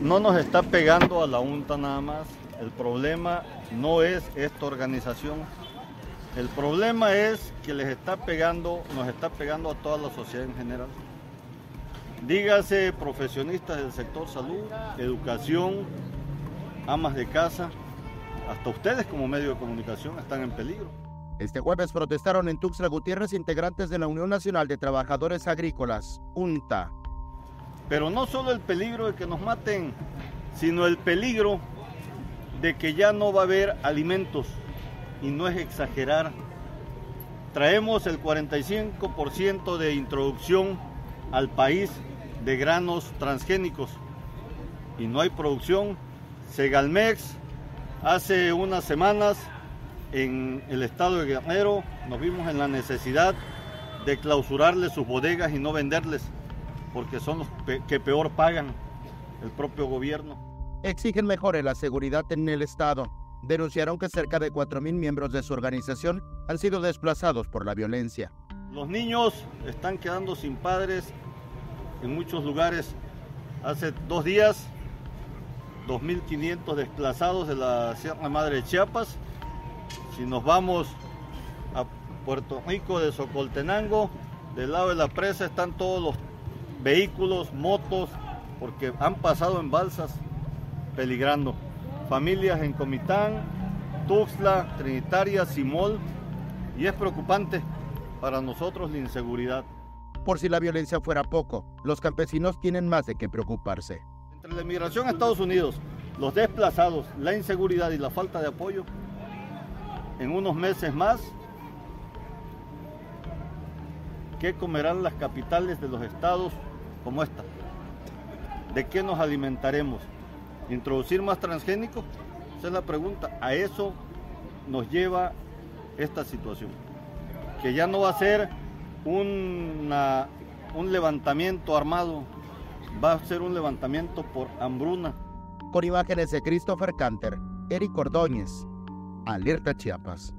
No, nos está pegando a la UNTA nada más. El problema no es esta organización. El problema es que les está pegando, nos está pegando a toda la sociedad en general. Dígase profesionistas del sector salud, educación, amas de casa, hasta ustedes como medio de comunicación están en peligro. Este jueves protestaron en Tuxtla Gutiérrez integrantes de la Unión Nacional de Trabajadores Agrícolas, UNTA. Pero no solo el peligro de que nos maten, sino el peligro de que ya no va a haber alimentos. Y no es exagerar. Traemos el 45% de introducción al país de granos transgénicos y no hay producción. Segalmex hace unas semanas en el estado de Guerrero nos vimos en la necesidad de clausurarles sus bodegas y no venderles porque son los pe- que peor pagan el propio gobierno. Exigen mejore la seguridad en el Estado. Denunciaron que cerca de 4.000 miembros de su organización han sido desplazados por la violencia. Los niños están quedando sin padres en muchos lugares. Hace dos días, 2.500 desplazados de la Sierra Madre de Chiapas. Si nos vamos a Puerto Rico de Socoltenango, del lado de la presa están todos los vehículos, motos, porque han pasado en balsas peligrando. Familias en Comitán, Tuxtla, Trinitaria, Simol, y es preocupante para nosotros la inseguridad. Por si la violencia fuera poco, los campesinos tienen más de qué preocuparse. Entre la inmigración a Estados Unidos, los desplazados, la inseguridad y la falta de apoyo, en unos meses más, ¿qué comerán las capitales de los estados como esta? ¿De qué nos alimentaremos? ¿Introducir más transgénicos? Esa es la pregunta. A eso nos lleva esta situación. Que ya no va a ser un levantamiento armado, va a ser un levantamiento por hambruna. Con imágenes de Christopher Canter, Eric Ordóñez, Alerta Chiapas.